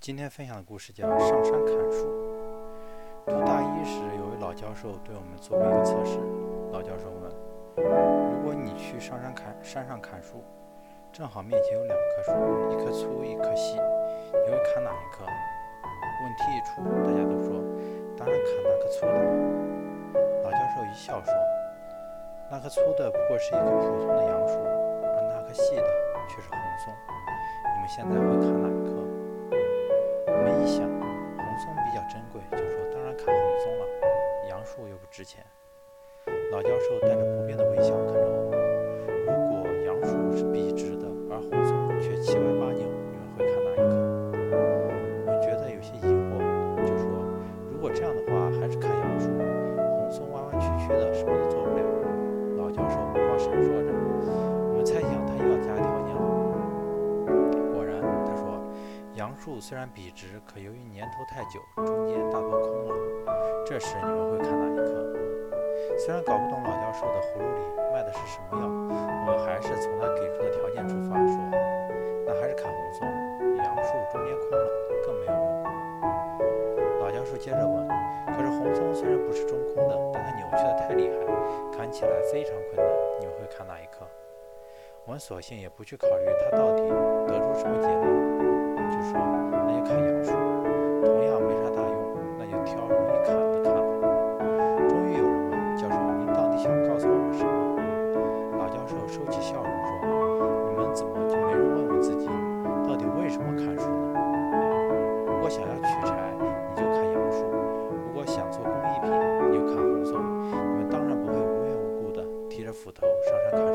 今天分享的故事叫《上山砍树》。读大一时，有位老教授对我们做过一个测试。老教授问：“如果你去上山砍山上砍树，正好面前有两棵树，一棵粗，一棵细，你会砍哪一棵？”问题一出，大家都说：“当然砍那棵粗的。”老教授一笑说：“那棵粗的不过是一棵普通的杨树，而那棵细的却是红松。你们现在会砍哪前。老教授带着不变的微笑看着我们。如果杨树是笔直的，而红松却七歪八扭，你们会看哪一棵？我觉得有些疑惑，就说如果这样的话，还是看杨树。红松弯弯曲曲的，什么树虽然笔直，可由于年头太久，中间大多空了。这时你们会看哪一棵？虽然搞不懂老教授的葫芦里卖的是什么药，我还是从他给出的条件出发，说那还是砍红松。杨树中间空了，更没有用。老教授接着问：可是红松虽然不是中空的，但它扭曲的太厉害，砍起来非常困难。你们会看哪一棵？我们索性也不去考虑它到底得出什么结论。就说那就砍杨树同样没啥大用那就挑容易砍的砍终于有人问教授您到底想告诉我们什么？老教授收起笑容说你们怎么就没人问问自己到底为什么砍树呢？如果想要取材你就砍杨树。如果想做工艺品你就砍红松。你们当然不会无缘无故的提着斧头上山砍